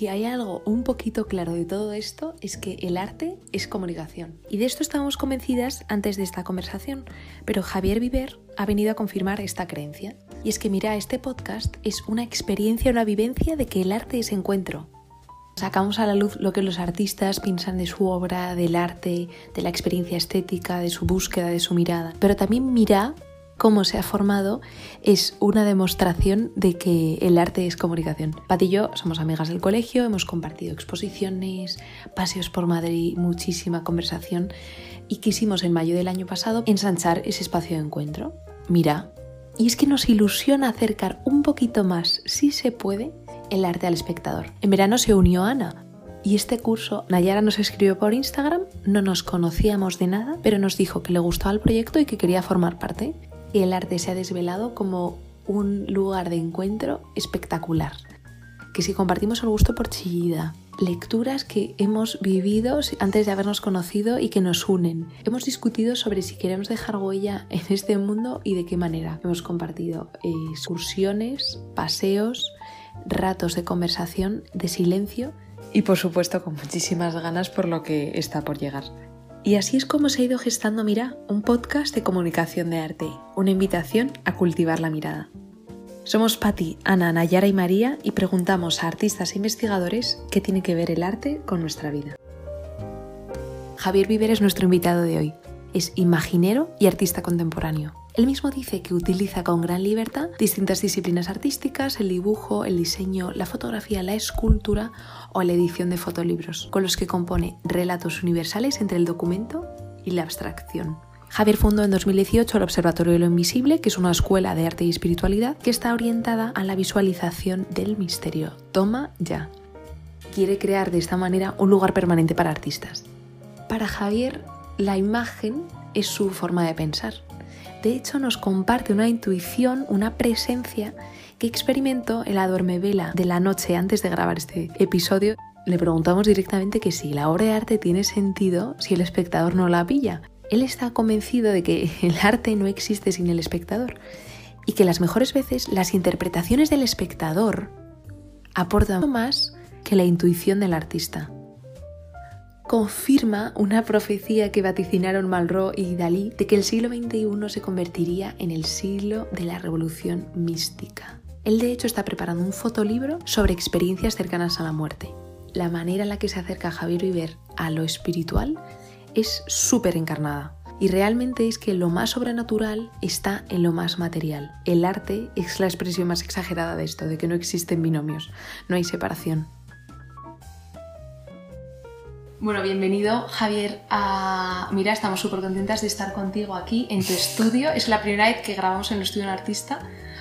si hay algo un poquito claro de todo esto es que el arte es comunicación. Y de esto estábamos convencidas antes de esta conversación, pero Javier Viver ha venido a confirmar esta creencia. Y es que mira, este podcast es una experiencia, una vivencia de que el arte es encuentro. Sacamos a la luz lo que los artistas piensan de su obra, del arte, de la experiencia estética, de su búsqueda, de su mirada. Pero también mira cómo se ha formado es una demostración de que el arte es comunicación. Pat y yo somos amigas del colegio, hemos compartido exposiciones, paseos por Madrid, muchísima conversación y quisimos en mayo del año pasado ensanchar ese espacio de encuentro. Mira, y es que nos ilusiona acercar un poquito más, si se puede, el arte al espectador. En verano se unió Ana, y este curso, Nayara nos escribió por Instagram, no nos conocíamos de nada, pero nos dijo que le gustaba el proyecto y que quería formar parte y el arte se ha desvelado como un lugar de encuentro espectacular. Que si compartimos el gusto por Chillida, lecturas que hemos vivido antes de habernos conocido y que nos unen. Hemos discutido sobre si queremos dejar huella en este mundo y de qué manera. Hemos compartido excursiones, paseos, ratos de conversación, de silencio y por supuesto con muchísimas ganas por lo que está por llegar. Y así es como se ha ido gestando Mira, un podcast de comunicación de arte, una invitación a cultivar la mirada. Somos Patti, Ana, Nayara y María y preguntamos a artistas e investigadores qué tiene que ver el arte con nuestra vida. Javier Viver es nuestro invitado de hoy. Es imaginero y artista contemporáneo. Él mismo dice que utiliza con gran libertad distintas disciplinas artísticas, el dibujo, el diseño, la fotografía, la escultura o la edición de fotolibros, con los que compone relatos universales entre el documento y la abstracción. Javier fundó en 2018 el Observatorio de lo Invisible, que es una escuela de arte y espiritualidad que está orientada a la visualización del misterio. Toma ya. Quiere crear de esta manera un lugar permanente para artistas. Para Javier, la imagen es su forma de pensar. De hecho, nos comparte una intuición, una presencia que experimentó en la duermevela de la noche antes de grabar este episodio. Le preguntamos directamente que si la obra de arte tiene sentido si el espectador no la pilla. Él está convencido de que el arte no existe sin el espectador y que las mejores veces las interpretaciones del espectador aportan más que la intuición del artista confirma una profecía que vaticinaron Malraux y Dalí de que el siglo XXI se convertiría en el siglo de la revolución mística. Él de hecho está preparando un fotolibro sobre experiencias cercanas a la muerte. La manera en la que se acerca Javier Viver a lo espiritual es súper encarnada. Y realmente es que lo más sobrenatural está en lo más material. El arte es la expresión más exagerada de esto, de que no existen binomios, no hay separación. Bueno, bienvenido Javier a... Mira, estamos súper contentas de estar contigo aquí en tu estudio. Es la primera vez que grabamos en el estudio de un artista.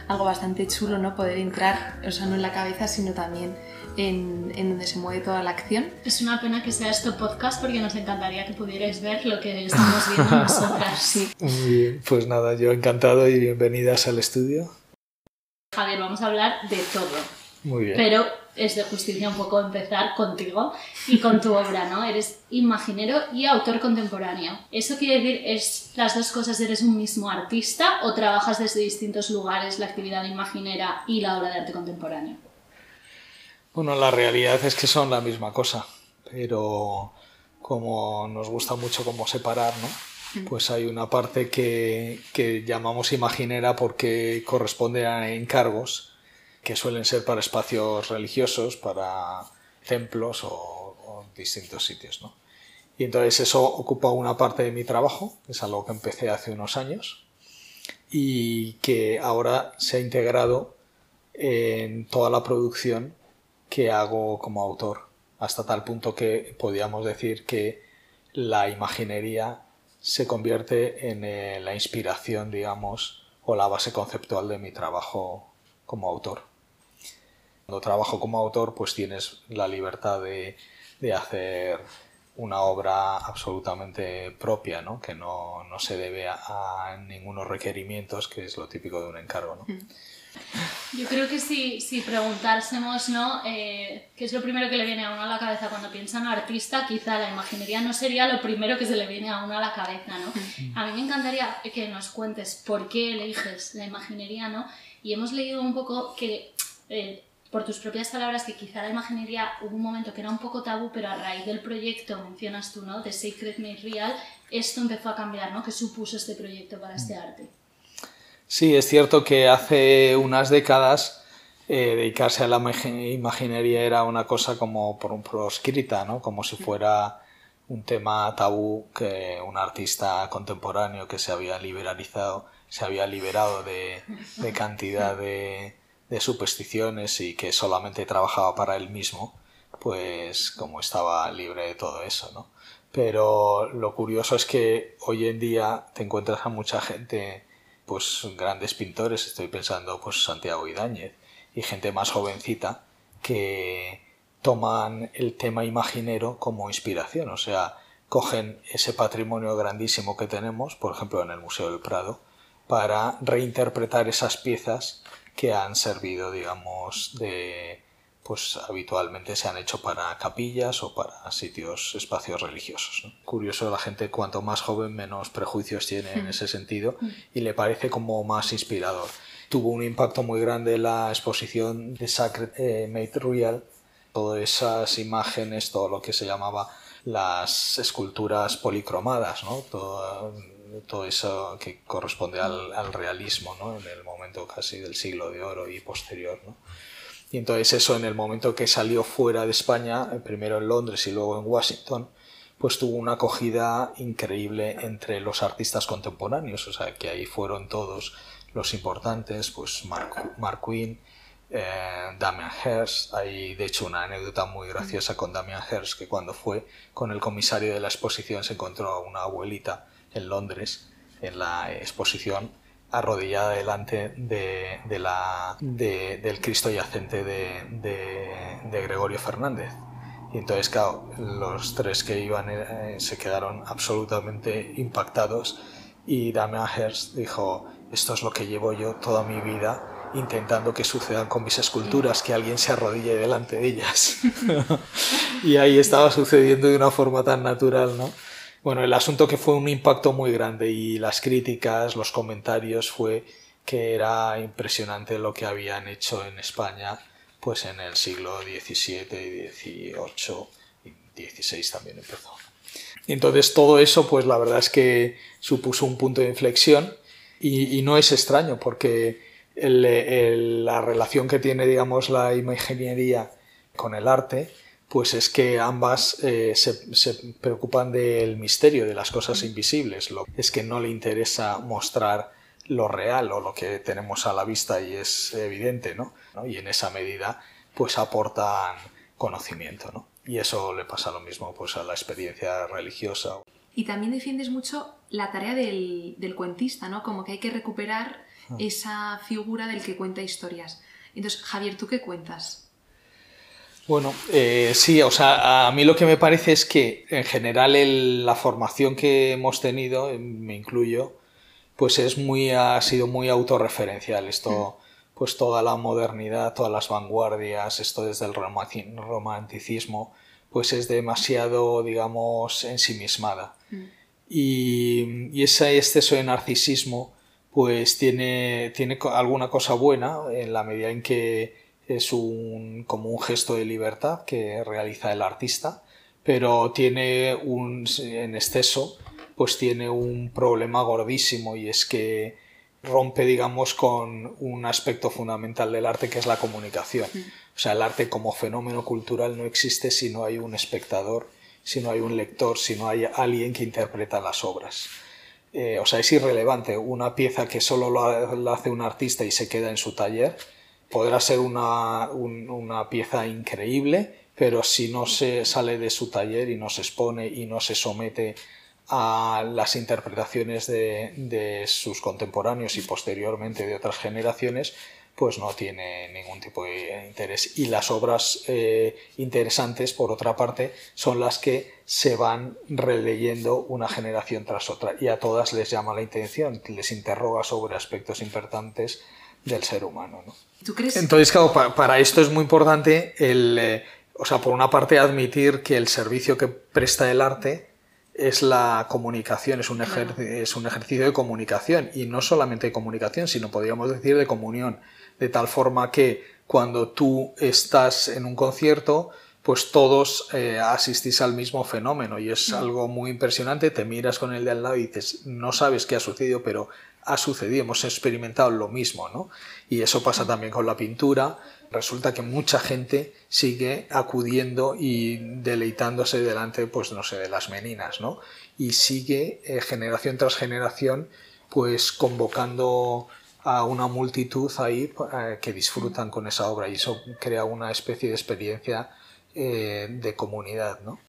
Algo bastante chulo, ¿no? Poder entrar, o sea, no en la cabeza, sino también en, en, donde se mueve toda la acción. Es una pena que sea esto podcast porque nos encantaría que pudierais ver lo que estamos viendo nosotras. Sí. Muy bien, pues nada, yo encantado y bienvenidas al estudio. Javier, vamos a hablar de todo. Muy bien. Pero es de justicia un poco empezar contigo y con tu obra, ¿no? Eres imaginero y autor contemporáneo. ¿Eso quiere decir, es las dos cosas, eres un mismo artista o trabajas desde distintos lugares la actividad imaginera y la obra de arte contemporáneo? Bueno, la realidad es que son la misma cosa, pero como nos gusta mucho como separar, ¿no? Pues hay una parte que, que llamamos imaginera porque corresponde a encargos que suelen ser para espacios religiosos, para templos o, o distintos sitios. ¿no? Y entonces eso ocupa una parte de mi trabajo, es algo que empecé hace unos años y que ahora se ha integrado en toda la producción que hago como autor, hasta tal punto que podríamos decir que la imaginería se convierte en eh, la inspiración, digamos, o la base conceptual de mi trabajo como autor. Cuando trabajo como autor, pues tienes la libertad de, de hacer una obra absolutamente propia, ¿no? que no, no se debe a, a, ningunos requerimientos, que es lo típico de un encargo. ¿no? Yo creo que si, si preguntásemos ¿no? Eh, qué es lo primero que le viene a uno a la cabeza cuando piensa en un artista, quizá la imaginería no sería lo primero que se le viene a uno a la cabeza. ¿no? A mí me encantaría que nos cuentes por qué eliges la imaginería ¿no? y hemos leído un poco que... Eh, por tus propias palabras, que quizá la imaginería hubo un momento que era un poco tabú, pero a raíz del proyecto, mencionas tú, ¿no? De Sacred Made Real, esto empezó a cambiar, ¿no? ¿Qué supuso este proyecto para este arte? Sí, es cierto que hace unas décadas eh, dedicarse a la imaginería era una cosa como por un proscrita, ¿no? Como si fuera un tema tabú que un artista contemporáneo que se había liberalizado, se había liberado de, cantidad de, de, supersticiones y que solamente trabajaba para él mismo, pues como estaba libre de todo eso, ¿no? Pero lo curioso es que hoy en día te encuentras a mucha gente, pues grandes pintores, estoy pensando pues Santiago Idáñez y gente más jovencita que toman el tema imaginero como inspiración, o sea, cogen ese patrimonio grandísimo que tenemos, por ejemplo en el Museo del Prado, para reinterpretar esas piezas que han servido, digamos, de pues habitualmente se han hecho para capillas o para sitios, espacios religiosos. Curioso, la gente cuanto más joven menos prejuicios tiene en hmm. ese sentido hmm. y le parece como más inspirador. Tuvo un impacto muy grande la exposición de Sacred eh, Made Real, todas esas imágenes, todo lo que se llamaba las esculturas policromadas, ¿no? todo, todo eso que corresponde al, al realismo ¿no? en el momento casi del siglo de oro y posterior. ¿no? Y entonces eso en el momento que salió fuera de España, eh, primero en Londres y luego en Washington, pues tuvo una acogida increíble entre los artistas contemporáneos, o sea que ahí fueron todos los importantes, pues Mark, Mark Quinn, eh, Damian Hirst, hay de hecho una anécdota muy graciosa con Damian Hirst que cuando fue con el comisario de la exposición se encontró a una abuelita en Londres en la exposición arrodillada delante de, de la, del Cristo yacente de, de, Gregorio Fernández. Y entonces, claro, los tres que iban eh, se quedaron absolutamente impactados y Damian Hirst dijo, esto es lo que llevo yo toda mi vida intentando que sucedan con mis esculturas, que alguien se arrodille delante de ellas. y ahí estaba sucediendo de una forma tan natural, ¿no? Bueno, el asunto que fue un impacto muy grande y las críticas, los comentarios fue que era impresionante lo que habían hecho en España pues en el siglo XVII XVIII y XVI también empezó. Entonces todo eso pues la verdad es que supuso un punto de inflexión y, no es extraño porque la relación que tiene digamos la imaginería con el arte pues es que ambas eh, se, preocupan del misterio, de las cosas invisibles. Lo, es que no le interesa mostrar lo real o lo que tenemos a la vista y es evidente, ¿no? Y en esa medida, pues aportan conocimiento, ¿no? Y eso le pasa lo mismo pues a la experiencia religiosa. Y también defiendes mucho la tarea del, del cuentista, ¿no? Como que hay que recuperar ah. esa figura del que cuenta historias. Entonces, Javier, ¿tú qué cuentas? Bueno, eh, sí, o sea, a mí lo que me parece es que en general la formación que hemos tenido, eh, me incluyo, pues es muy, ha sido muy autorreferencial. Esto, mm. pues toda la modernidad, todas las vanguardias, esto desde el romanticismo, pues es demasiado, digamos, ensimismada. Mm. Y, y, ese exceso de narcisismo, pues tiene, tiene alguna cosa buena en la medida en que es un, como un gesto de libertad que realiza el artista, pero tiene un, en exceso, pues tiene un problema gordísimo y es que rompe, digamos, con un aspecto fundamental del arte que es la comunicación. O sea, el arte como fenómeno cultural no existe si no hay un espectador, si no hay un lector, si no hay alguien que interpreta las obras. Eh, o sea, es irrelevante una pieza que solo lo hace un artista y se queda en su taller, podrá ser una, pieza increíble, pero si no se sale de su taller y no se expone y no se somete a las interpretaciones de, sus contemporáneos y posteriormente de otras generaciones, pues no tiene ningún tipo de interés. Y las obras eh, interesantes, por otra parte, son las que se van releyendo una generación tras otra y a todas les llama la atención, les interroga sobre aspectos importantes del ser humano. ¿no? ¿Tú crees? Entonces, claro, para, esto es muy importante el, eh, o sea, por una parte admitir que el servicio que presta el arte es la comunicación, es un, es un ejercicio de comunicación y no solamente de comunicación, sino podríamos decir de comunión, de tal forma que cuando tú estás en un concierto, pues todos eh, asistís al mismo fenómeno y es mm. algo muy impresionante, te miras con el de al lado y dices, no sabes qué ha sucedido, pero ha sucedido, hemos experimentado lo mismo, ¿no? Y eso pasa mm. también con la pintura, resulta que mucha gente sigue acudiendo y deleitándose delante, pues no sé, de las meninas, ¿no? Y sigue eh, generación tras generación, pues convocando a una multitud ahí eh, que disfrutan con esa obra y eso crea una especie de experiencia eh, de comunidad, ¿no?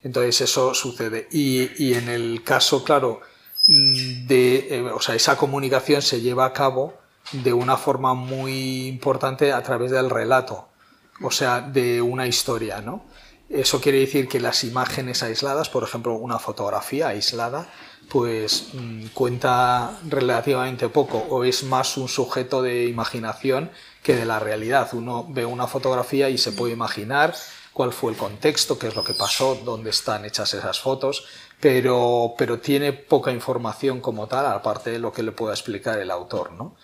Entonces eso sucede. Y, en el caso, claro, mm, de, o sea, esa comunicación se lleva a cabo de una forma muy importante a través del relato, o sea, de una historia, ¿no? Eso quiere decir que las imágenes aisladas, por ejemplo, una fotografía aislada, pues mm, cuenta relativamente poco o es más un sujeto de imaginación que de la realidad. Uno ve una fotografía y se puede imaginar cuál fue el contexto, qué es lo que pasó, dónde están hechas esas fotos, pero, pero tiene poca información como tal, aparte de lo que le pueda explicar el autor, ¿no?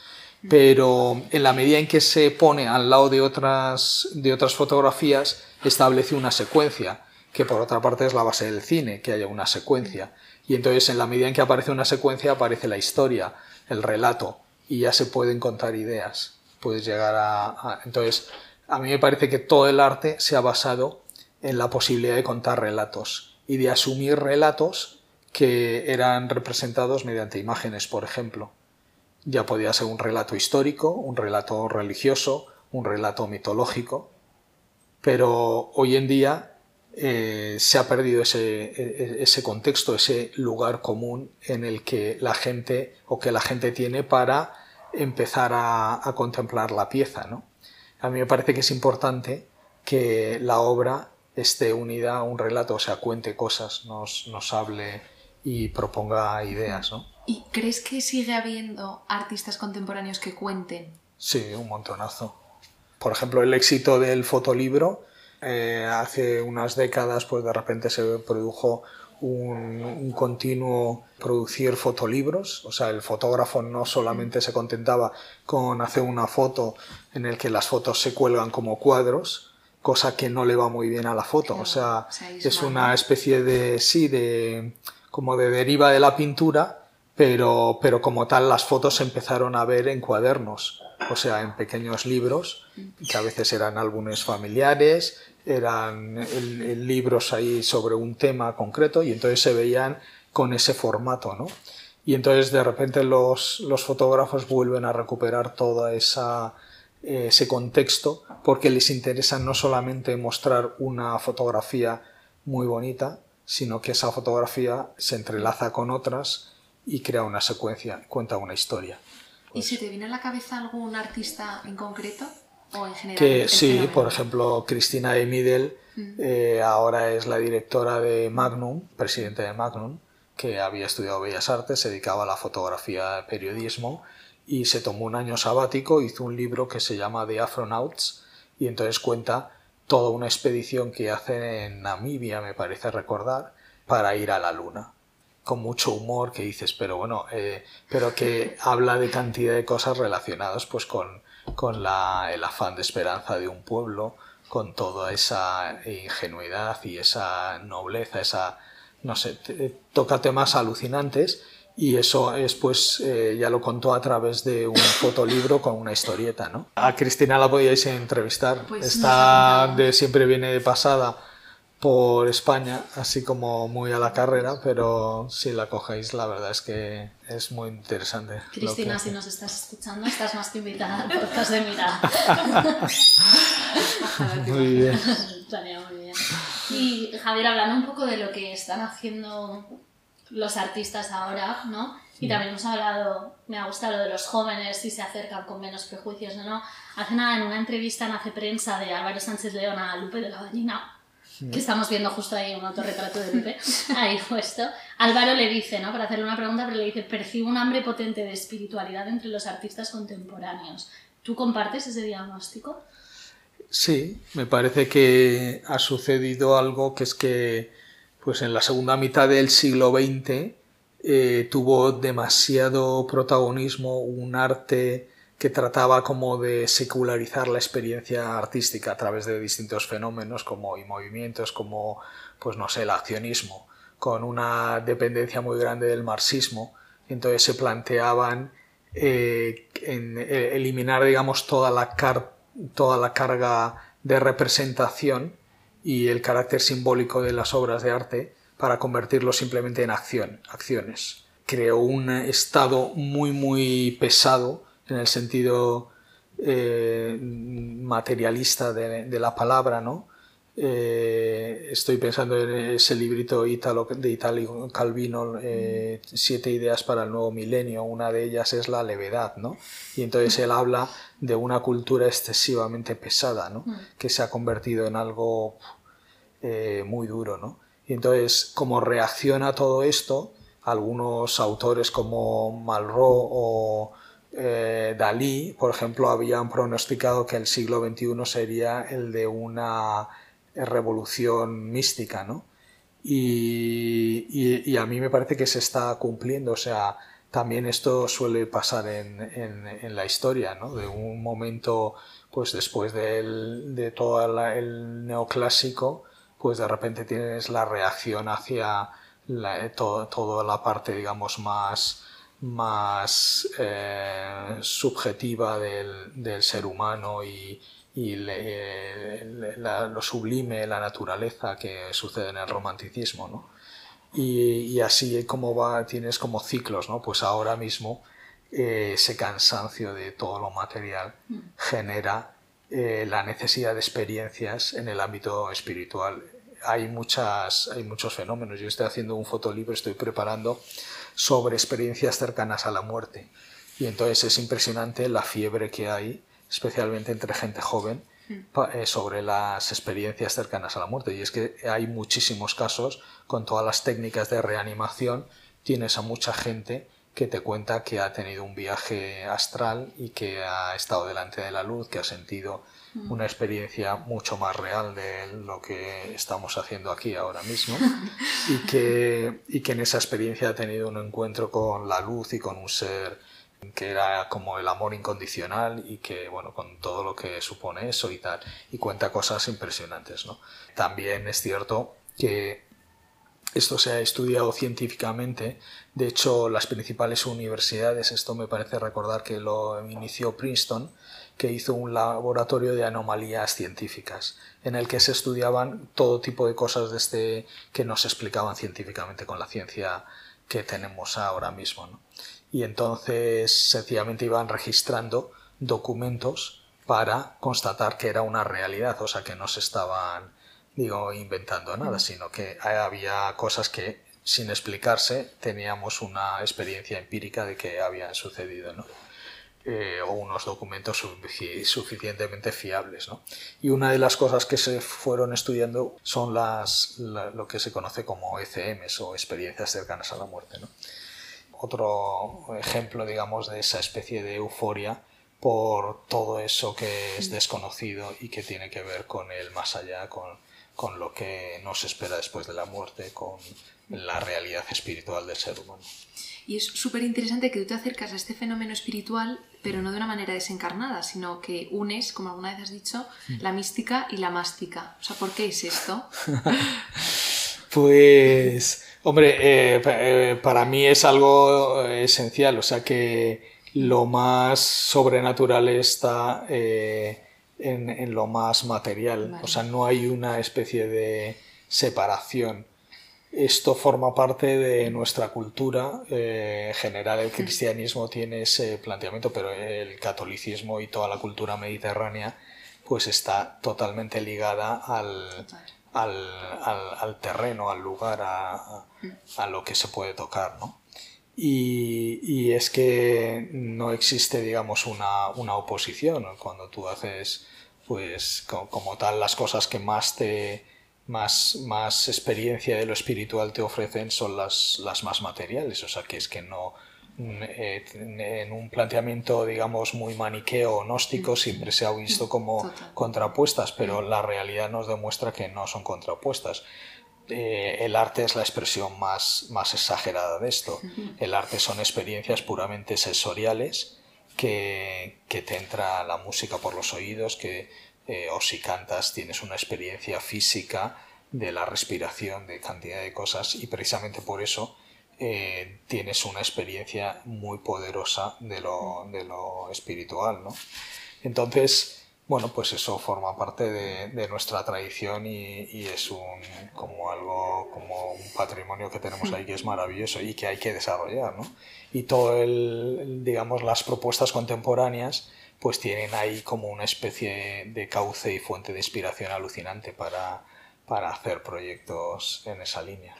pero en la medida en que se pone al lado de otras, de otras fotografías, establece una secuencia, que por otra parte es la base del cine, que haya una secuencia. Y entonces en la medida en que aparece una secuencia, aparece la historia, el relato, y ya se pueden contar ideas. Puedes llegar a, Entonces, a mí me parece que todo el arte se ha basado en la posibilidad de contar relatos y de asumir relatos que eran representados mediante imágenes, por ejemplo. Ya podía ser un relato histórico, un relato religioso, un relato mitológico, pero hoy en día eh, se ha perdido ese, e, ese, contexto, ese lugar común en el que la gente o que la gente tiene para empezar a, contemplar la pieza. ¿no? A mí me parece que es importante que la obra esté unida a un relato, o sea, cuente cosas, nos, nos hable y proponga ideas. ¿no? ¿Y crees que sigue habiendo artistas contemporáneos que cuenten? Sí, un montonazo. Por ejemplo, el éxito del fotolibro, eh, hace unas décadas, pues de repente se produjo un, continuo producir fotolibros, o sea, el fotógrafo no solamente se contentaba con hacer una foto en el que las fotos se cuelgan como cuadros, cosa que no le va muy bien a la foto, o sea, es una especie de, sí, de, como de deriva de la pintura, pero, pero como tal las fotos se empezaron a ver en cuadernos, o sea, en pequeños libros, que a veces eran álbumes familiares, eran libros ahí sobre un tema concreto y entonces se veían con ese formato, ¿no? Y entonces de repente los, los fotógrafos vuelven a recuperar todo esa, ese contexto porque les interesa no solamente mostrar una fotografía muy bonita, sino que esa fotografía se entrelaza con otras y crea una secuencia, cuenta una historia. ¿Y si te viene a la cabeza algún artista en concreto? ¿O en general? Que, sí, por ejemplo, Cristina Emidel mm. eh, ahora es la directora de Magnum, presidente de Magnum, que había estudiado Bellas Artes, se dedicaba a la fotografía, periodismo, y se tomó un año sabático, hizo un libro que se llama The Afronauts, y entonces cuenta toda una expedición que hace en Namibia, me parece recordar, para ir a la Luna con mucho humor que dices, pero bueno, eh, pero que habla de cantidad de cosas relacionadas pues con, con la, el afán de esperanza de un pueblo, con toda esa ingenuidad y esa nobleza, esa, no sé, toca temas alucinantes y eso es pues eh, ya lo contó a través de un fotolibro con una historieta, ¿no? A Cristina la podíais entrevistar, pues está de siempre viene de pasada por España, así como muy a la carrera, pero si la cogéis, la verdad es que es muy interesante. Cristina, si nos estás escuchando, estás más que invitada al podcast de Mirada. muy bien. muy bien. Y Javier, hablando un poco de lo que están haciendo los artistas ahora, ¿no? Y también hemos hablado, me ha gustado lo de los jóvenes, si se acercan con menos prejuicios o no. Hace nada, en una entrevista en Hace Prensa de Álvaro Sánchez León a Lupe de la Que estamos viendo justo ahí un autorretrato de Lupe, ahí puesto. Álvaro le dice, ¿no? Para hacerle una pregunta, pero le dice, percibo un hambre potente de espiritualidad entre los artistas contemporáneos. ¿Tú compartes ese diagnóstico? Sí, me parece que ha sucedido algo que es que pues en la segunda mitad del siglo XX eh, tuvo demasiado protagonismo un arte que trataba como de secularizar la experiencia artística a través de distintos fenómenos como y movimientos como pues no sé el accionismo con una dependencia muy grande del marxismo entonces se planteaban eh, en, eh, eliminar digamos toda la, carga de representación y el carácter simbólico de las obras de arte para convertirlo simplemente en acción, acciones. Creó un estado muy muy pesado en el sentido eh, materialista de, la palabra, ¿no? Eh, estoy pensando en ese librito Italo, de Italo Calvino, eh, Siete ideas para el nuevo milenio. Una de ellas es la levedad, ¿no? Y entonces él habla de una cultura excesivamente pesada, ¿no? Mm. Que se ha convertido en algo muy duro, ¿no? Y entonces, como reacciona a todo esto, algunos autores como Malraux o eh, Dalí, por ejemplo, habían pronosticado que el siglo XXI sería el de una revolución mística, ¿no? Y, a mí me parece que se está cumpliendo, o sea, también esto suele pasar en, la historia, ¿no? De un momento, pues después de todo el neoclásico, pues de repente tienes la reacción hacia toda la parte, digamos, más más eh, subjetiva del, ser humano y, lo sublime, la naturaleza que sucede en el romanticismo, ¿no? Y, así como va, tienes como ciclos, ¿no? Pues ahora mismo eh, ese cansancio de todo lo material mm. genera eh, la necesidad de experiencias en el ámbito espiritual. Hay, muchas, hay muchos fenómenos. Yo estoy haciendo un fotolibro, estoy preparando sobre experiencias cercanas a la muerte. Y entonces es impresionante la fiebre que hay, especialmente entre gente joven, mm. eh, sobre las experiencias cercanas a la muerte. Y es que hay muchísimos casos, con todas las técnicas de reanimación, tienes a mucha gente que te cuenta que ha tenido un viaje astral y que ha estado delante de la luz, que ha sentido. Una experiencia mucho más real de lo que estamos haciendo aquí ahora mismo. Y que, y que en esa experiencia ha tenido un encuentro con la luz y con un ser que era como el amor incondicional y que, bueno, con todo lo que supone eso y tal, y cuenta cosas impresionantes, ¿no? También es cierto que esto se ha estudiado científicamente, de hecho las principales universidades, esto me parece recordar que lo inició Princeton, que hizo un laboratorio de anomalías científicas, en el que se estudiaban todo tipo de cosas desde que no se explicaban científicamente con la ciencia que tenemos ahora mismo. Y entonces sencillamente iban registrando documentos para constatar que era una realidad, o sea que no se estaban digo inventando nada, sino que había cosas que sin explicarse teníamos una experiencia empírica de que habían sucedido. ¿no? Eh, o unos documentos suficientemente fiables. ¿no? Y una de las cosas que se fueron estudiando son las, lo que se conoce como ECMs o experiencias cercanas a la muerte. ¿no? Otro ejemplo, digamos, de esa especie de euforia por todo eso que es desconocido y que tiene que ver con el más allá, con, con lo que nos espera después de la muerte, con la realidad espiritual del ser humano. Y es súper interesante que tú te acercas a este fenómeno espiritual, pero no de una manera desencarnada, sino que unes, como alguna vez has dicho, mm. la mística y la mástica. O sea, ¿por qué es esto? pues, hombre, eh, eh, para mí es algo esencial, o sea que lo más sobrenatural está eh, en, lo más material, o sea, no hay una especie de separación esto forma parte de nuestra cultura. Eh, en general, el cristianismo tiene ese planteamiento, pero el catolicismo y toda la cultura mediterránea pues está totalmente ligada al, al, terreno, al lugar, a, a, lo que se puede tocar, ¿no? Y, y, es que no existe, digamos, una, una oposición. Cuando tú haces, pues, como tal, las cosas que más te, más, más experiencia de lo espiritual te ofrecen son las, las más materiales. O sea, que es que no, eh, en un planteamiento, digamos, muy maniqueo o gnóstico, siempre se ha visto como contrapuestas, pero la realidad nos demuestra que no son contrapuestas. eh, el arte es la expresión más, más exagerada de esto. El arte son experiencias puramente sensoriales que, que te entra la música por los oídos, que eh, o si cantas tienes una experiencia física de la respiración, de cantidad de cosas y precisamente por eso eh, tienes una experiencia muy poderosa de lo, de lo espiritual, ¿no? Entonces, bueno, pues eso forma parte de, nuestra tradición y, es un, como algo, como un patrimonio que tenemos ahí que es maravilloso y que hay que desarrollar, ¿no? Y todo el, digamos, las propuestas contemporáneas pues tienen ahí como una especie de cauce y fuente de inspiración alucinante para, para hacer proyectos en esa línea.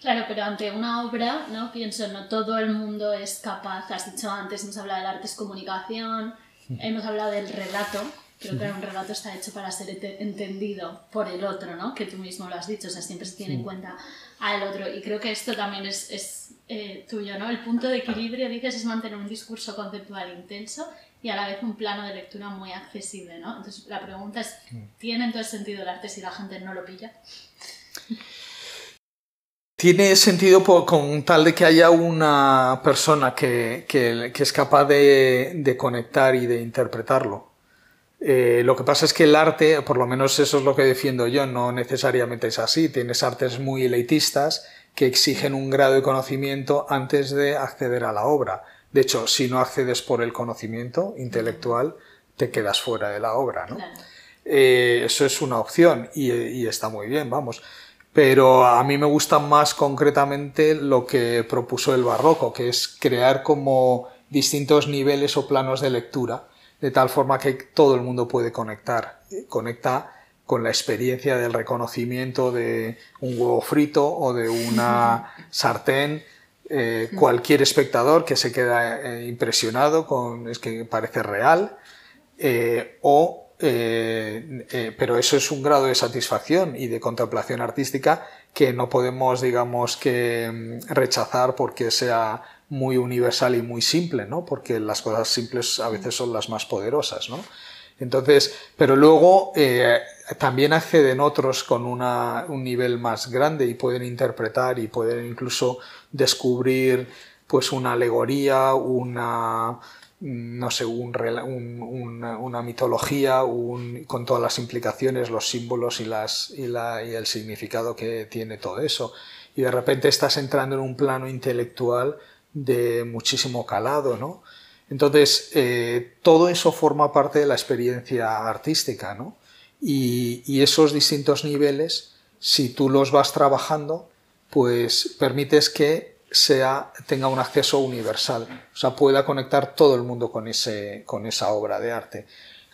Claro, pero ante una obra, ¿no? Pienso, no todo el mundo es capaz, has dicho antes, hemos hablado del arte es comunicación, hemos hablado del relato, Creo que un relato está hecho para ser entendido por el otro, ¿no? Que tú mismo lo has dicho, o sea, siempre se tiene en cuenta al otro. Y creo que esto también es, es eh, tuyo, ¿no? El punto de equilibrio, dices, es mantener un discurso conceptual intenso y a la vez un plano de lectura muy accesible, ¿no? Entonces, la pregunta es, mm. ¿tiene todo sentido el arte si la gente no lo pilla? Tiene sentido con tal de que haya una persona que, que, que es capaz de, de conectar y de interpretarlo. Eh, lo que pasa es que el arte, por lo menos eso es lo que defiendo yo, no necesariamente es así. Tienes artes muy elitistas que exigen un grado de conocimiento antes de acceder a la obra. De hecho, si no accedes por el conocimiento intelectual, te quedas fuera de la obra, ¿no? Eh, eso es una opción y, y, está muy bien, vamos. Pero a mí me gusta más concretamente lo que propuso el barroco, que es crear como distintos niveles o planos de lectura de tal forma que todo el mundo puede conectar. Conecta con la experiencia del reconocimiento de un huevo frito o de una sartén. Eh, cualquier espectador que se queda eh, impresionado con es que parece real eh, o pero eso es un grado de satisfacción y de contemplación artística que no podemos digamos que mm, rechazar porque sea muy universal y muy simple, ¿no? Porque las cosas simples a veces son las más poderosas, ¿no? Entonces, pero luego eh, también acceden otros con una, un nivel más grande y pueden interpretar y pueden incluso descubrir pues una alegoría, una no sé, un, una, mitología con todas las implicaciones, los símbolos y, las, y, la, y el significado que tiene todo eso. Y de repente estás entrando en un plano intelectual de muchísimo calado, ¿no? Entonces, eh, todo eso forma parte de la experiencia artística, ¿no? Y, esos distintos niveles, si tú los vas trabajando, pues permites que sea, tenga un acceso universal, o sea, pueda conectar todo el mundo con, ese, con esa obra de arte.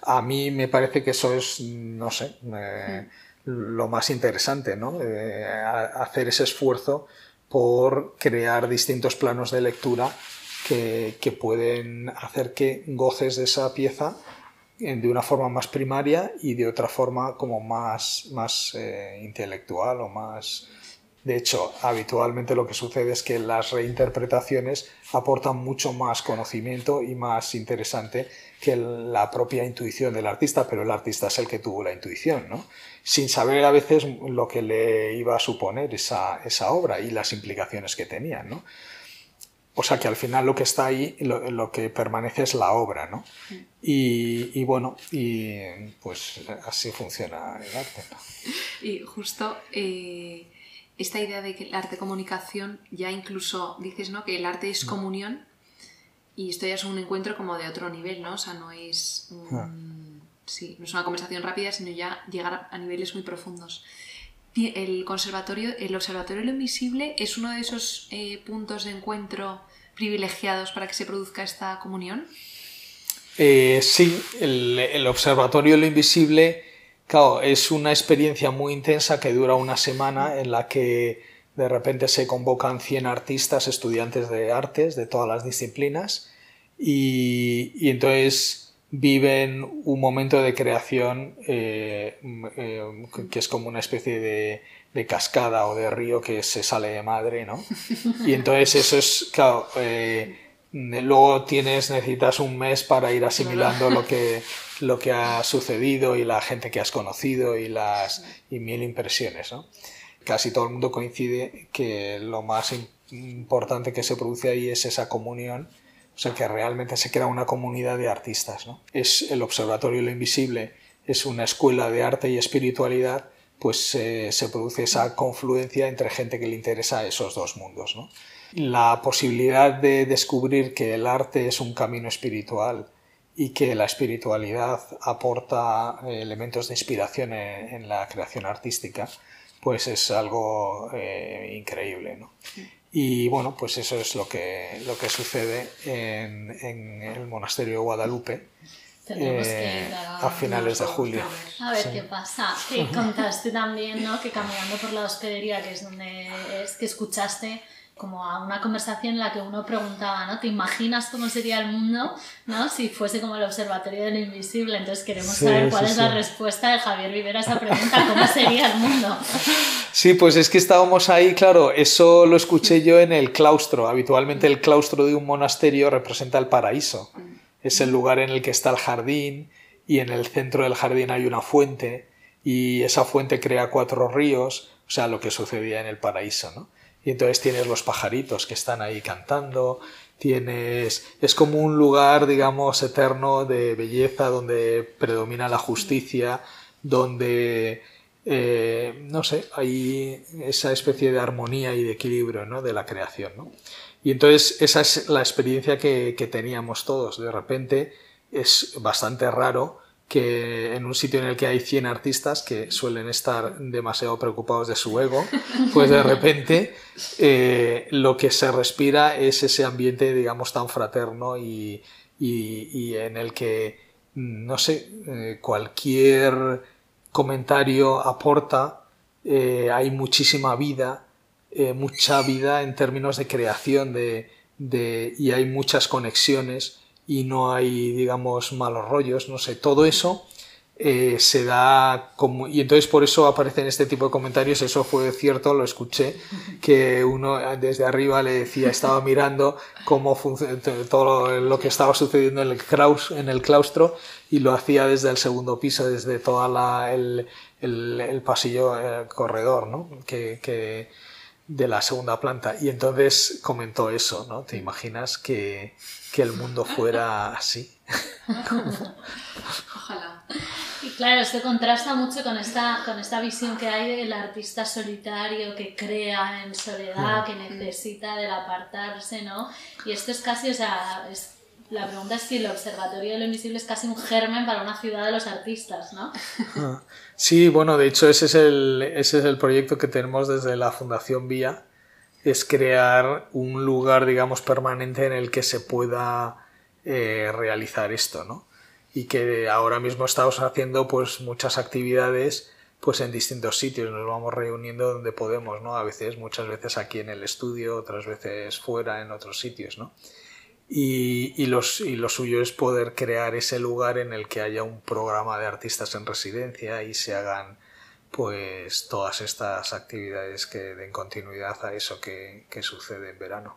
A mí me parece que eso es, no sé, eh, lo más interesante, ¿no? Eh, hacer ese esfuerzo por crear distintos planos de lectura que, pueden hacer que goces de esa pieza eh, de una forma más primaria y de otra forma como más, más eh, intelectual o más... De hecho, habitualmente lo que sucede es que las reinterpretaciones aportan mucho más conocimiento y más interesante que la propia intuición del artista, pero el artista es el que tuvo la intuición, ¿no? sin saber a veces lo que le iba a suponer esa, esa obra y las implicaciones que tenía, ¿no? O sea que al final lo que está ahí, lo, que permanece es la obra, ¿no? Y, y, bueno, y pues así funciona el arte. Y justo eh, esta idea de que el arte comunicación, ya incluso dices, ¿no? Que el arte es mm. comunión y esto ya es un encuentro como de otro nivel, ¿no? O sea, no es... Ah sí, no es una conversación rápida, sino ya llegar a niveles muy profundos. El conservatorio, el Observatorio lo Invisible es uno de esos eh, puntos de encuentro privilegiados para que se produzca esta comunión. Eh, sí, el, Observatorio de lo Invisible, claro, es una experiencia muy intensa que dura una semana en la que de repente se convocan 100 artistas, estudiantes de artes de todas las disciplinas y entonces viven un momento de creación eh, eh, que es como una especie de, cascada o de río que se sale de madre, ¿no? Y entonces eso es, claro, eh, luego tienes, necesitas un mes para ir asimilando lo que, lo que ha sucedido y la gente que has conocido y las y mil impresiones, ¿no? casi todo el mundo coincide que lo más importante que se produce ahí es esa comunión, o sea que realmente se crea una comunidad de artistas. ¿no? Es el Observatorio de lo Invisible, es una escuela de arte y espiritualidad, pues eh, se produce esa confluencia entre gente que le interesa esos dos mundos. ¿no? La posibilidad de descubrir que el arte es un camino espiritual y que la espiritualidad aporta elementos de inspiración en, la creación artística, pues es algo eh, increíble. ¿no? Y bueno, pues eso es lo que, lo que sucede en, en el monasterio de Guadalupe. Eh, a, finales de julio. A ver qué pasa. Que contaste también, ¿no? Que caminando por la hospedería, que es donde es que escuchaste como a una conversación en la que uno preguntaba, ¿no? ¿Te imaginas cómo sería el mundo, ¿no? Si fuese como el observatorio del invisible. Entonces queremos saber cuál es la respuesta de Javier Rivera a esa pregunta, ¿cómo sería el mundo? Sí, pues es que estábamos ahí, claro, eso lo escuché yo en el claustro. Habitualmente el claustro de un monasterio representa el paraíso. Es el lugar en el que está el jardín y en el centro del jardín hay una fuente y esa fuente crea cuatro ríos, o sea, lo que sucedía en el paraíso, ¿no? Y entonces tienes los pajaritos que están ahí cantando, tienes es como un lugar digamos eterno de belleza donde predomina la justicia, donde eh, no sé, hay esa especie de armonía y de equilibrio ¿no? de la creación. ¿no? Y entonces esa es la experiencia que, que teníamos todos. De repente es bastante raro que en un sitio en el que hay 100 artistas que suelen estar demasiado preocupados de su ego, pues de repente eh, lo que se respira es ese ambiente, digamos, tan fraterno y, y, en el que, no sé, eh, cualquier comentario aporta, eh, hay muchísima vida, mucha vida en términos de creación de, de, y hay muchas conexiones y no hay, digamos, malos rollos, no sé, todo eso eh, se da como... Y entonces por eso aparecen este tipo de comentarios, eso fue cierto, lo escuché, que uno desde arriba le decía, estaba mirando cómo todo lo que estaba sucediendo en el, en el claustro y lo hacía desde el segundo piso, desde todo el, el, pasillo, el corredor, ¿no? que, que de la segunda planta. Y entonces comentó eso, ¿no? ¿Te imaginas que, que el mundo fuera así? Ojalá. Y claro, esto contrasta mucho con esta, con esta visión que hay del artista solitario que crea en soledad, mm. que necesita del apartarse, ¿no? Y esto es casi, o sea, es la pregunta es si el Observatorio de lo Invisible es casi un germen para una ciudad de los artistas, ¿no? Ah, sí, bueno, de hecho ese es el, ese es el proyecto que tenemos desde la Fundación Vía, es crear un lugar, digamos, permanente en el que se pueda eh, realizar esto, ¿no? Y que ahora mismo estamos haciendo pues muchas actividades pues en distintos sitios, nos vamos reuniendo donde podemos, ¿no? A veces, muchas veces aquí en el estudio, otras veces fuera en otros sitios, ¿no? y, los, y lo suyo es poder crear ese lugar en el que haya un programa de artistas en residencia y se hagan pues todas estas actividades que den continuidad a eso que, que sucede en verano.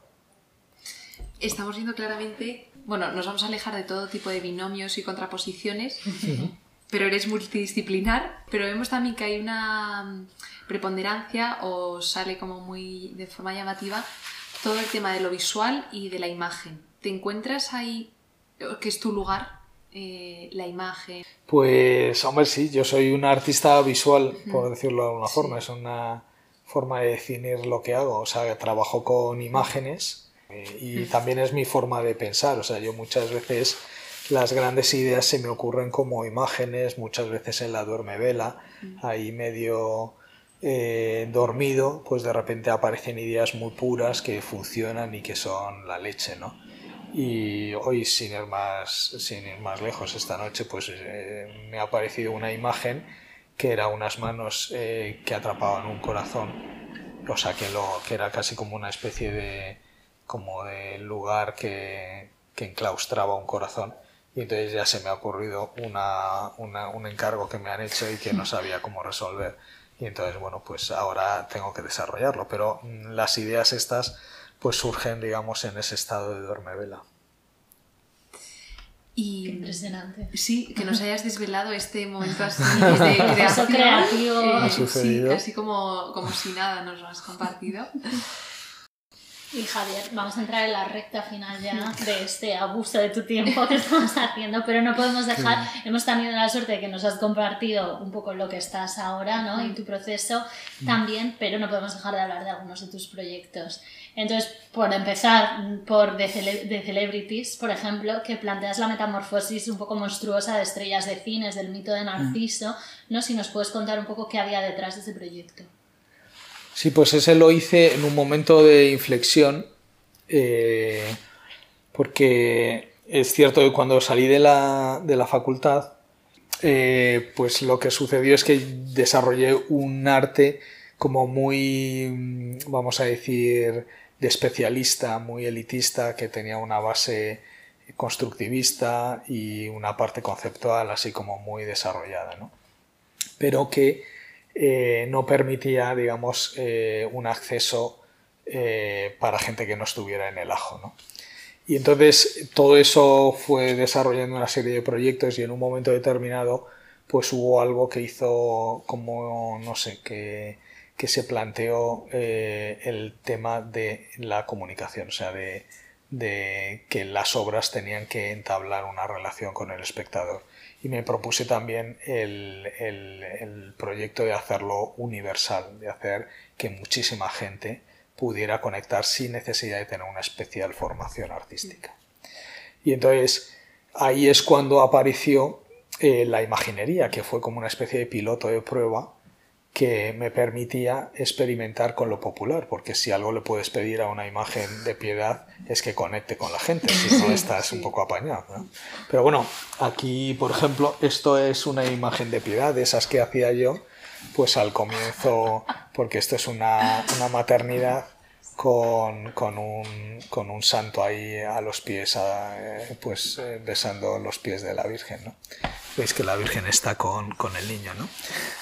Estamos viendo claramente, bueno, nos vamos a alejar de todo tipo de binomios y contraposiciones, pero eres multidisciplinar, pero vemos también que hay una preponderancia o sale como muy de forma llamativa todo el tema de lo visual y de la imagen. ¿Te encuentras ahí, que es tu lugar, eh, la imagen? Pues, hombre, sí, yo soy un artista visual, por decirlo de alguna forma. Es una forma de definir lo que hago. O sea, trabajo con imágenes eh, y también es mi forma de pensar. O sea, yo muchas veces las grandes ideas se me ocurren como imágenes, muchas veces en la duerme vela, ahí medio eh, dormido, pues de repente aparecen ideas muy puras que funcionan y que son la leche, ¿no? Y hoy, sin ir más, sin ir más lejos, esta noche, pues eh, me ha aparecido una imagen que era unas manos eh, que atrapaban un corazón. O sea, que, lo, que era casi como una especie de, como de lugar que, que enclaustraba un corazón. Y entonces ya se me ha ocurrido una, una, un encargo que me han hecho y que no sabía cómo resolver. Y entonces, bueno, pues ahora tengo que desarrollarlo. Pero mm, las ideas estas pues surgen, digamos, en ese estado de dormevela. Y, impresionante. Sí, que nos hayas desvelado este momento así de creación. creativo. Eh, sí, así como, como si nada nos lo has compartido. Y Javier, vamos a entrar en la recta final ya de este abuso de tu tiempo que estamos haciendo, pero no podemos dejar, hemos tenido la suerte de que nos has compartido un poco lo que estás ahora ¿no? y tu proceso también, pero no podemos dejar de hablar de algunos de tus proyectos. Entonces, por empezar, por The, Celebrities, por ejemplo, que planteas la metamorfosis un poco monstruosa de estrellas de cines, del mito de Narciso, ¿no? si nos puedes contar un poco qué había detrás de ese proyecto. Sí, pues ese lo hice en un momento de inflexión, eh, porque es cierto que cuando salí de la, de la facultad, eh, pues lo que sucedió es que desarrollé un arte como muy, vamos a decir, de especialista, muy elitista, que tenía una base constructivista y una parte conceptual así como muy desarrollada, ¿no? Pero que eh, no permitía, digamos, eh, un acceso eh, para gente que no estuviera en el ajo. ¿no? Y entonces todo eso fue desarrollando una serie de proyectos y en un momento determinado pues hubo algo que hizo como, no sé, que, que se planteó el tema de la comunicación, o sea, de, que las obras tenían que entablar una relación con el espectador y me propuse también el, el, proyecto de hacerlo universal, de hacer que muchísima gente pudiera conectar sin necesidad de tener una especial formación artística. Y entonces ahí es cuando apareció eh, la imaginería, que fue como una especie de piloto de prueba que me permitía experimentar con lo popular, porque si algo le puedes pedir a una imagen de piedad es que conecte con la gente, si no estás un poco apañado. Pero bueno, aquí, por ejemplo, esto es una imagen de piedad, de esas que hacía yo, pues al comienzo, porque esto es una, una maternidad con, con, un, con, un, santo ahí a los pies, eh, pues eh, besando los pies de la Virgen, ¿no? Veis que la Virgen está con, con, el niño, ¿no?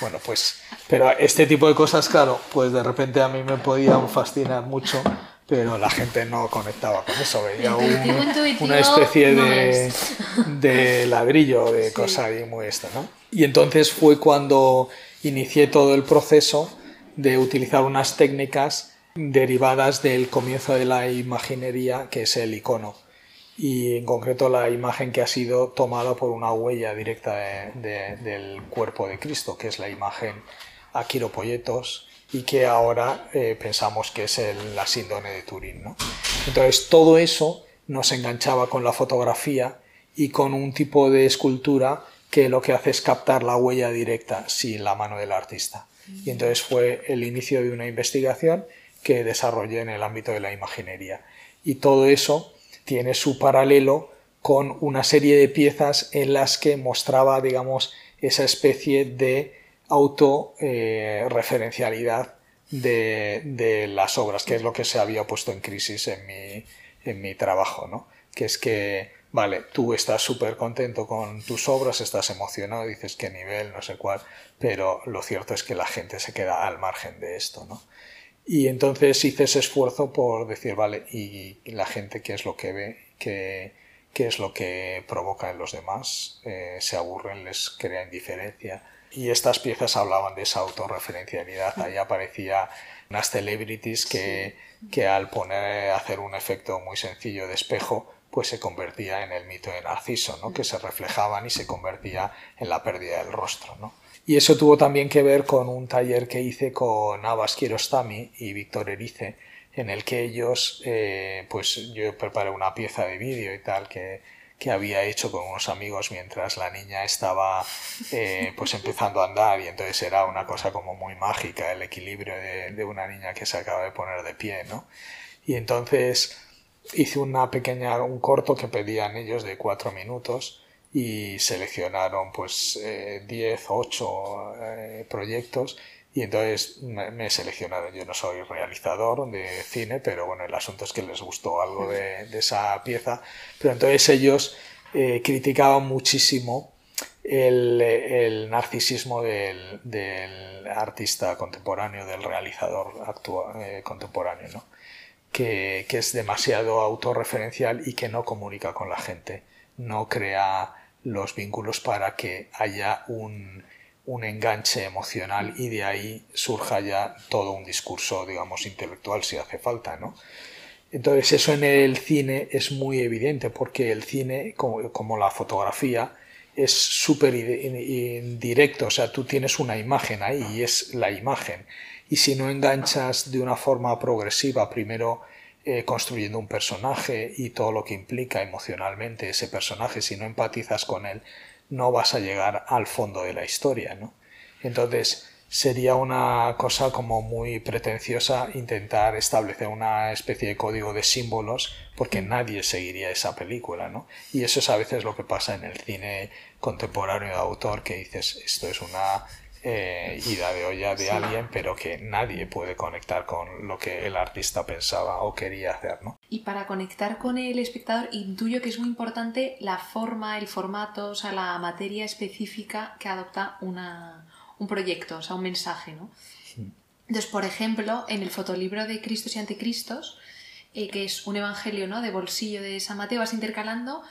Bueno, pues, pero este tipo de cosas, claro, pues de repente a mí me podían fascinar mucho, pero la gente no conectaba con eso, veía una especie de, de, ladrillo, de cosa ahí muy esto, ¿no? Y entonces fue cuando inicié todo el proceso de utilizar unas técnicas derivadas del comienzo de la imaginería, que es el icono, y en concreto la imagen que ha sido tomada por una huella directa del cuerpo de Cristo, que es la imagen Aquiropolletos y que ahora eh, pensamos que es la síndrome de Turín. ¿no? Entonces todo eso nos enganchaba con la fotografía y con un tipo de escultura que lo que hace es captar la huella directa sin la mano del artista. Y entonces fue el inicio de una investigación que desarrollé en el ámbito de la imaginería. Y todo eso tiene su paralelo con una serie de piezas en las que mostraba, digamos, esa especie de autorreferencialidad de, de, las obras, que es lo que se había puesto en crisis en mi, en mi trabajo, ¿no? Que es que, vale, tú estás súper contento con tus obras, estás emocionado, dices qué nivel, no sé cuál, pero lo cierto es que la gente se queda al margen de esto, ¿no? Y entonces hice ese esfuerzo por decir, vale, ¿y la gente qué es lo que ve? ¿Qué, qué es lo que provoca en los demás? Eh, ¿Se aburren? ¿Les crea indiferencia? Y estas piezas hablaban de esa autorreferencialidad. Ahí aparecía unas celebrities que, que al poner, hacer un efecto muy sencillo de espejo, pues se convertía en el mito de Narciso, ¿no? que se reflejaban y se convertía en la pérdida del rostro. ¿no? Y eso tuvo también que ver con un taller que hice con Abbas Kiarostami y Víctor Erice, en el que ellos, eh, pues yo preparé una pieza de vídeo y tal que, que, había hecho con unos amigos mientras la niña estaba eh, pues empezando a andar y entonces era una cosa como muy mágica el equilibrio de, de una niña que se acaba de poner de pie, ¿no? Y entonces hice una pequeña, un corto que pedían ellos de cuatro minutos y seleccionaron pues 10 o 8 proyectos y entonces me, seleccionaron. Yo no soy realizador de cine, pero bueno, el asunto es que les gustó algo de, esa pieza. Pero entonces ellos eh, criticaban muchísimo el, el narcisismo del, del, artista contemporáneo, del realizador actual, eh, contemporáneo, ¿no? que, que es demasiado autorreferencial y que no comunica con la gente no crea los vínculos para que haya un, un enganche emocional y de ahí surja ya todo un discurso, digamos, intelectual si hace falta, ¿no? Entonces eso en el cine es muy evidente porque el cine, como, la fotografía, es súper indirecto, o sea, tú tienes una imagen ahí y es la imagen. Y si no enganchas de una forma progresiva, primero eh, construyendo un personaje y todo lo que implica emocionalmente ese personaje, si no empatizas con él, no vas a llegar al fondo de la historia, ¿no? Entonces, sería una cosa como muy pretenciosa intentar establecer una especie de código de símbolos porque nadie seguiría esa película, ¿no? Y eso es a veces lo que pasa en el cine contemporáneo de autor, que dices, esto es una eh, ida de olla de alguien, pero que nadie puede conectar con lo que el artista pensaba o quería hacer, ¿no? Y para conectar con el espectador, intuyo que es muy importante la forma, el formato, o sea, la materia específica que adopta una, un proyecto, o sea, un mensaje, ¿no? Entonces, por ejemplo, en el fotolibro de Cristos y Anticristos, eh, que es un evangelio ¿no? de bolsillo de San Mateo, vas intercalando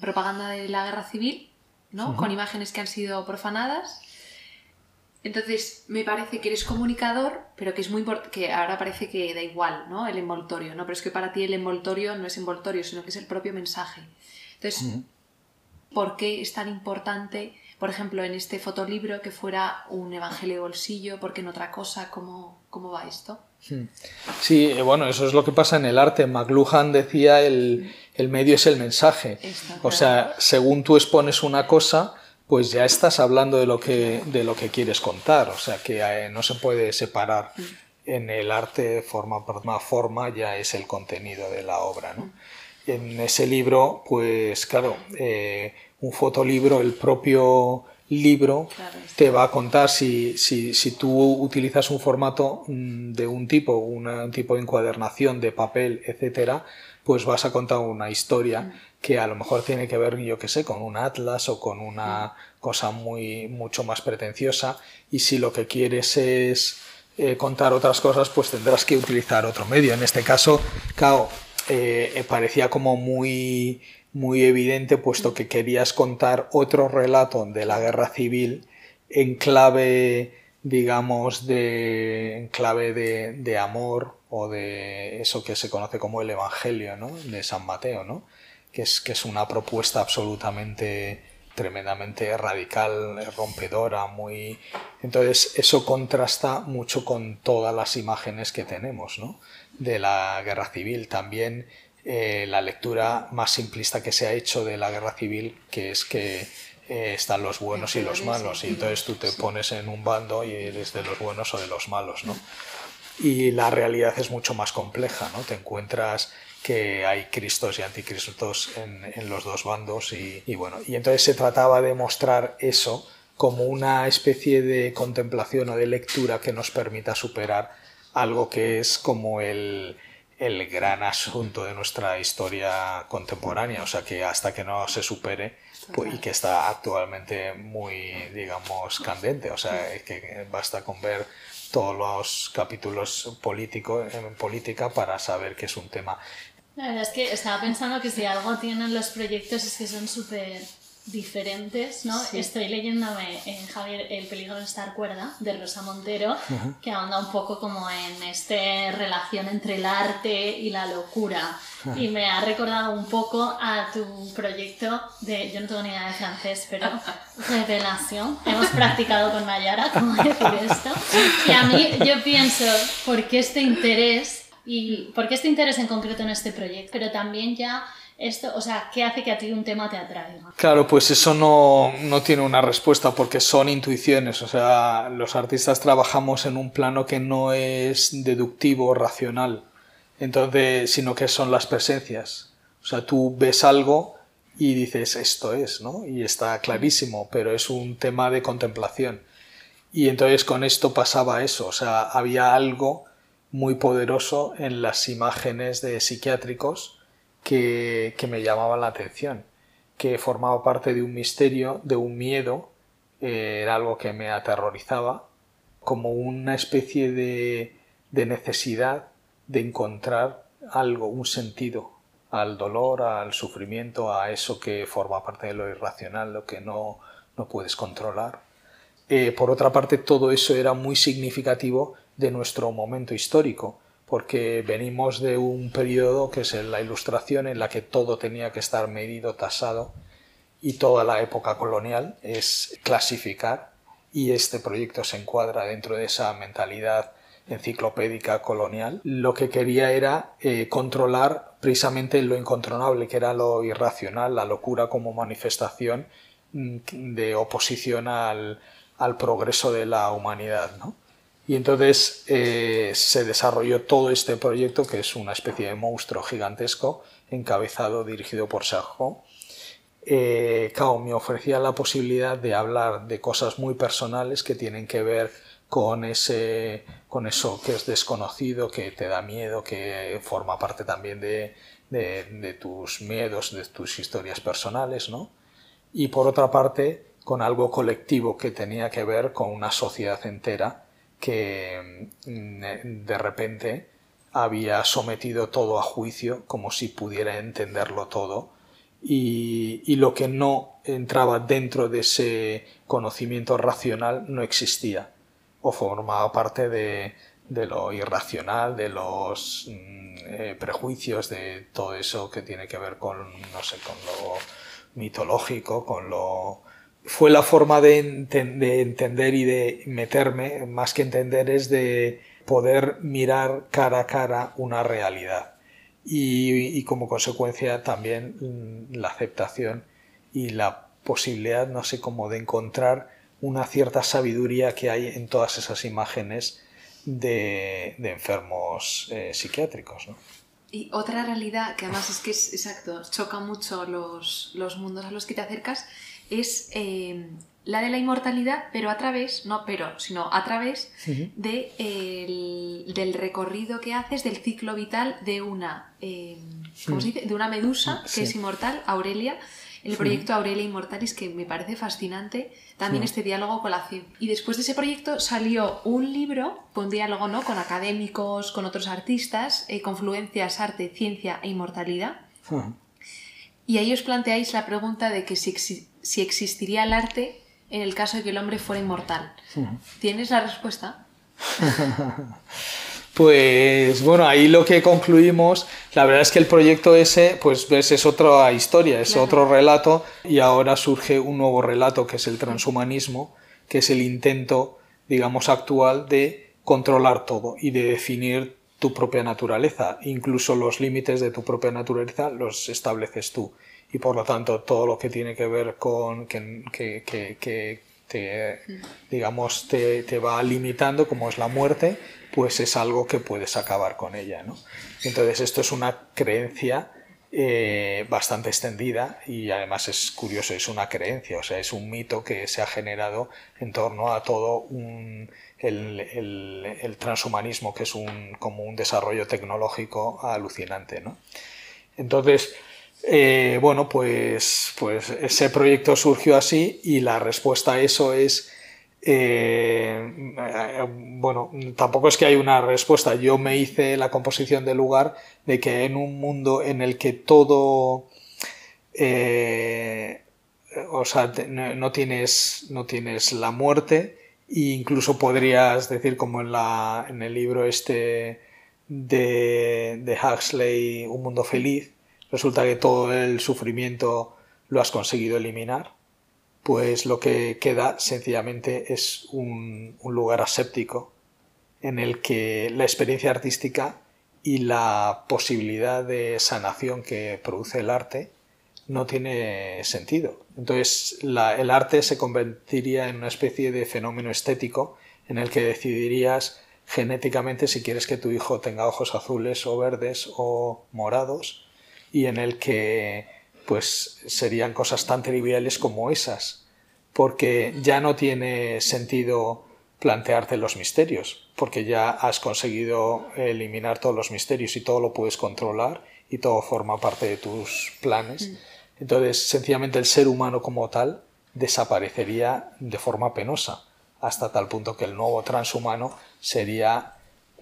propaganda de la guerra civil, ¿no? Con imágenes que han sido profanadas entonces, me parece que eres comunicador, pero que es muy importante, que ahora parece que da igual, ¿no? El envoltorio, ¿no? Pero es que para ti el envoltorio no es envoltorio, sino que es el propio mensaje. Entonces, ¿por qué es tan importante, por ejemplo, en este fotolibro que fuera un evangelio de bolsillo? ¿Por qué en otra cosa? ¿Cómo, cómo va esto? Sí, eh, bueno, eso es lo que pasa en el arte. McLuhan decía el, el medio es el mensaje. o sea, según tú expones una cosa, pues ya estás hablando de lo que, de lo que quieres contar. O sea que eh, no se puede separar en el arte forma por forma, ya es el contenido de la obra. ¿no? En ese libro, pues claro, eh, un fotolibro, el propio libro te va a contar si, si, si, tú utilizas un formato mm, de un tipo, un tipo de encuadernación de papel, etcétera, pues vas a contar una historia que a lo mejor tiene que ver, yo qué sé, con un atlas o con una cosa muy mucho más pretenciosa y si lo que quieres es eh, contar otras cosas, pues tendrás que utilizar otro medio. En este caso, claro, eh, parecía como muy muy evidente puesto que querías contar otro relato de la guerra civil en clave digamos de en clave de, de amor o de eso que se conoce como el Evangelio ¿no? de San Mateo, ¿no? Que es, que es una propuesta absolutamente tremendamente radical, rompedora, muy... Entonces eso contrasta mucho con todas las imágenes que tenemos ¿no? de la guerra civil. También eh, la lectura más simplista que se ha hecho de la guerra civil, que es que eh, están los buenos y los malos, y entonces tú te pones en un bando y eres de los buenos o de los malos, ¿no? Y la realidad es mucho más compleja, ¿no? Te encuentras que hay cristos y anticristos en, en los dos bandos y, y, bueno, y entonces se trataba de mostrar eso como una especie de contemplación o de lectura que nos permita superar algo que es como el, el gran asunto de nuestra historia contemporánea, o sea que hasta que no se supere pues, y que está actualmente muy, digamos, candente, o sea que basta con ver todos los capítulos políticos en política para saber que es un tema la verdad es que estaba pensando que si algo tienen los proyectos es que son súper diferentes, ¿no? Estoy leyéndome en Javier El peligro de estar cuerda, de Rosa Montero, que ahonda un poco como en esta relación entre el arte y la locura. Y me ha recordado un poco a tu proyecto de, yo no tengo ni idea de francés, pero revelación. Hemos practicado con Nayara cómo decir esto. Y a mí yo pienso, ¿por qué este interés y por qué este interés en concreto en este proyecto, pero también ya esto, o sea, ¿qué hace que a ti un tema te atraiga? Claro, pues eso no, no, tiene una respuesta porque son intuiciones, o sea, los artistas trabajamos en un plano que no es deductivo, racional, entonces, sino que son las presencias. O sea, tú ves algo y dices, esto es, ¿no? Y está clarísimo, pero es un tema de contemplación. Y entonces con esto pasaba eso, o sea, había algo muy poderoso en las imágenes de psiquiátricos que, me llamaban la atención, que formaba parte de un misterio, de un miedo, eh, era algo que me aterrorizaba, como una especie de, de necesidad de encontrar algo, un sentido al dolor, al sufrimiento, a eso que forma parte de lo irracional, lo que no, no puedes controlar. Eh, por otra parte, todo eso era muy significativo de nuestro momento histórico, porque venimos de un periodo que es la Ilustración, en la que todo tenía que estar medido, tasado, y toda la época colonial es clasificar, y este proyecto se encuadra dentro de esa mentalidad enciclopédica colonial. Lo que quería era eh, controlar precisamente lo incontrolable, que era lo irracional, la locura como manifestación mm, de oposición al, al progreso de la humanidad. ¿no? Y entonces eh, se desarrolló todo este proyecto, que es una especie de monstruo gigantesco, encabezado, dirigido por Sergio. Eh, me ofrecía la posibilidad de hablar de cosas muy personales que tienen que ver con, ese, con eso que es desconocido, que te da miedo, que forma parte también de, de, de tus miedos, de tus historias personales, ¿no? Y por otra parte, con algo colectivo que tenía que ver con una sociedad entera que mm, de repente había sometido todo a juicio como si pudiera entenderlo todo y, lo que no entraba dentro de ese conocimiento racional no existía o formaba parte de, lo irracional, de los mm, eh, prejuicios, de todo eso que tiene que ver con, no sé, con lo mitológico, con lo fue la forma de, entender y de meterme, más que entender, es de poder mirar cara a cara una realidad. Y, como consecuencia también mm, la aceptación y la posibilidad, no sé cómo, de encontrar una cierta sabiduría que hay en todas esas imágenes de, enfermos eh, psiquiátricos. Y otra realidad que además es que es exacto, choca mucho los, los mundos a los que te acercas, es eh, la de la inmortalidad, pero a través, no pero, sino a través de, del recorrido que haces del ciclo vital de una, eh, ¿cómo se dice? De una medusa que es inmortal, Aurelia, el proyecto Aurelia Immortalis, que me parece fascinante también este diálogo con la Y después de ese proyecto salió un libro, un diálogo ¿no? con académicos, con otros artistas, eh, confluencias, arte, ciencia e inmortalidad. Y ahí os planteáis la pregunta de que si, si existiría el arte en el caso de que el hombre fuera inmortal. ¿Tienes la respuesta? Pues bueno, ahí lo que concluimos, la verdad es que el proyecto ese, pues ves, es otra historia, es otro relato y ahora surge un nuevo relato que es el transhumanismo, que es el intento, digamos, actual de controlar todo y de definir tu propia naturaleza. Incluso los límites de tu propia naturaleza los estableces tú y por lo tanto todo lo que tiene que ver con que, que, que, te, digamos, te, te, va limitando, como es la muerte, pues es algo que puedes acabar con ella. ¿no? Entonces esto es una creencia eh, bastante extendida y además es curioso, es una creencia, o sea, es un mito que se ha generado en torno a todo un, el, el, el, transhumanismo, que es un, como un desarrollo tecnológico alucinante. ¿no? Entonces, eh, bueno, pues, pues ese proyecto surgió así y la respuesta a eso es, eh, bueno, tampoco es que hay una respuesta. Yo me hice la composición del lugar de que en un mundo en el que todo, eh, o sea, no tienes, no tienes la muerte, e incluso podrías decir como en, la, en el libro este de, de Huxley, Un Mundo Feliz, resulta que todo el sufrimiento lo has conseguido eliminar, pues lo que queda sencillamente es un, lugar aséptico en el que la experiencia artística y la posibilidad de sanación que produce el arte no tiene sentido. Entonces el arte se convertiría en una especie de fenómeno estético en el que decidirías genéticamente si quieres que tu hijo tenga ojos azules o verdes o morados y en el que pues serían cosas tan triviales como esas, porque ya no tiene sentido plantearte los misterios, porque ya has conseguido eliminar todos los misterios y todo lo puedes controlar y todo forma parte de tus planes. Mm. Entonces, sencillamente el ser humano como tal desaparecería de forma penosa, hasta tal punto que el nuevo transhumano sería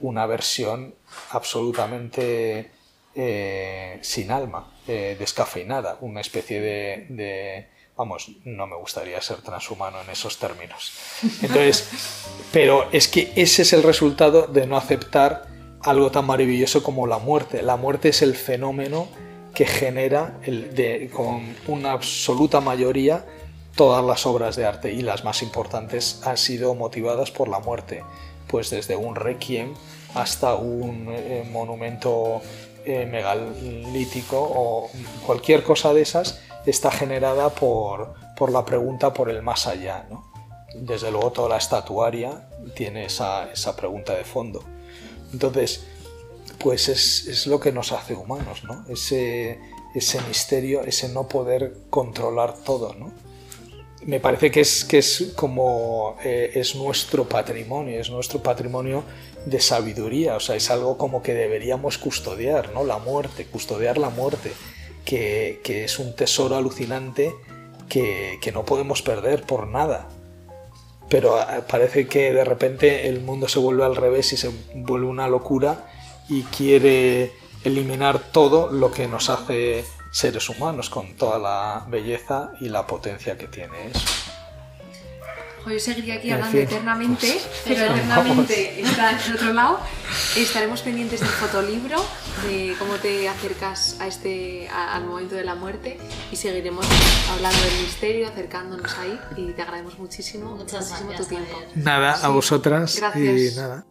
una versión absolutamente eh, sin alma, eh, descafeinada, una especie de, Vamos, no me gustaría ser transhumano en esos términos. Entonces, pero es que ese es el resultado de no aceptar algo tan maravilloso como la muerte. La muerte es el fenómeno que genera el de, con una absoluta mayoría todas las obras de arte y las más importantes han sido motivadas por la muerte, pues desde un requiem hasta un eh, monumento eh, megalítico o cualquier cosa de esas está generada por, por la pregunta por el más allá. ¿no? Desde luego toda la estatuaria tiene esa, esa pregunta de fondo. Entonces, pues es, es, lo que nos hace humanos, ¿no? Ese, ese misterio, ese no poder controlar todo, ¿no? Me parece que es, que es como eh, es nuestro patrimonio, es nuestro patrimonio de sabiduría, o sea, es algo como que deberíamos custodiar, ¿no? La muerte, custodiar la muerte, que, es un tesoro alucinante que, no podemos perder por nada. Pero ah, parece que de repente el mundo se vuelve al revés y se vuelve una locura y quiere eliminar todo lo que nos hace seres humanos con toda la belleza y la potencia que tiene eso. Yo seguiría aquí hablando eternamente, pues, pero eternamente está en otro lado. Estaremos pendientes del fotolibro, de cómo te acercas a este, al momento de la muerte y seguiremos hablando del misterio, acercándonos ahí y te agradecemos muchísimo, Muchas muchísimo gracias, tu tiempo. Nada, a vosotras Gracias. y nada.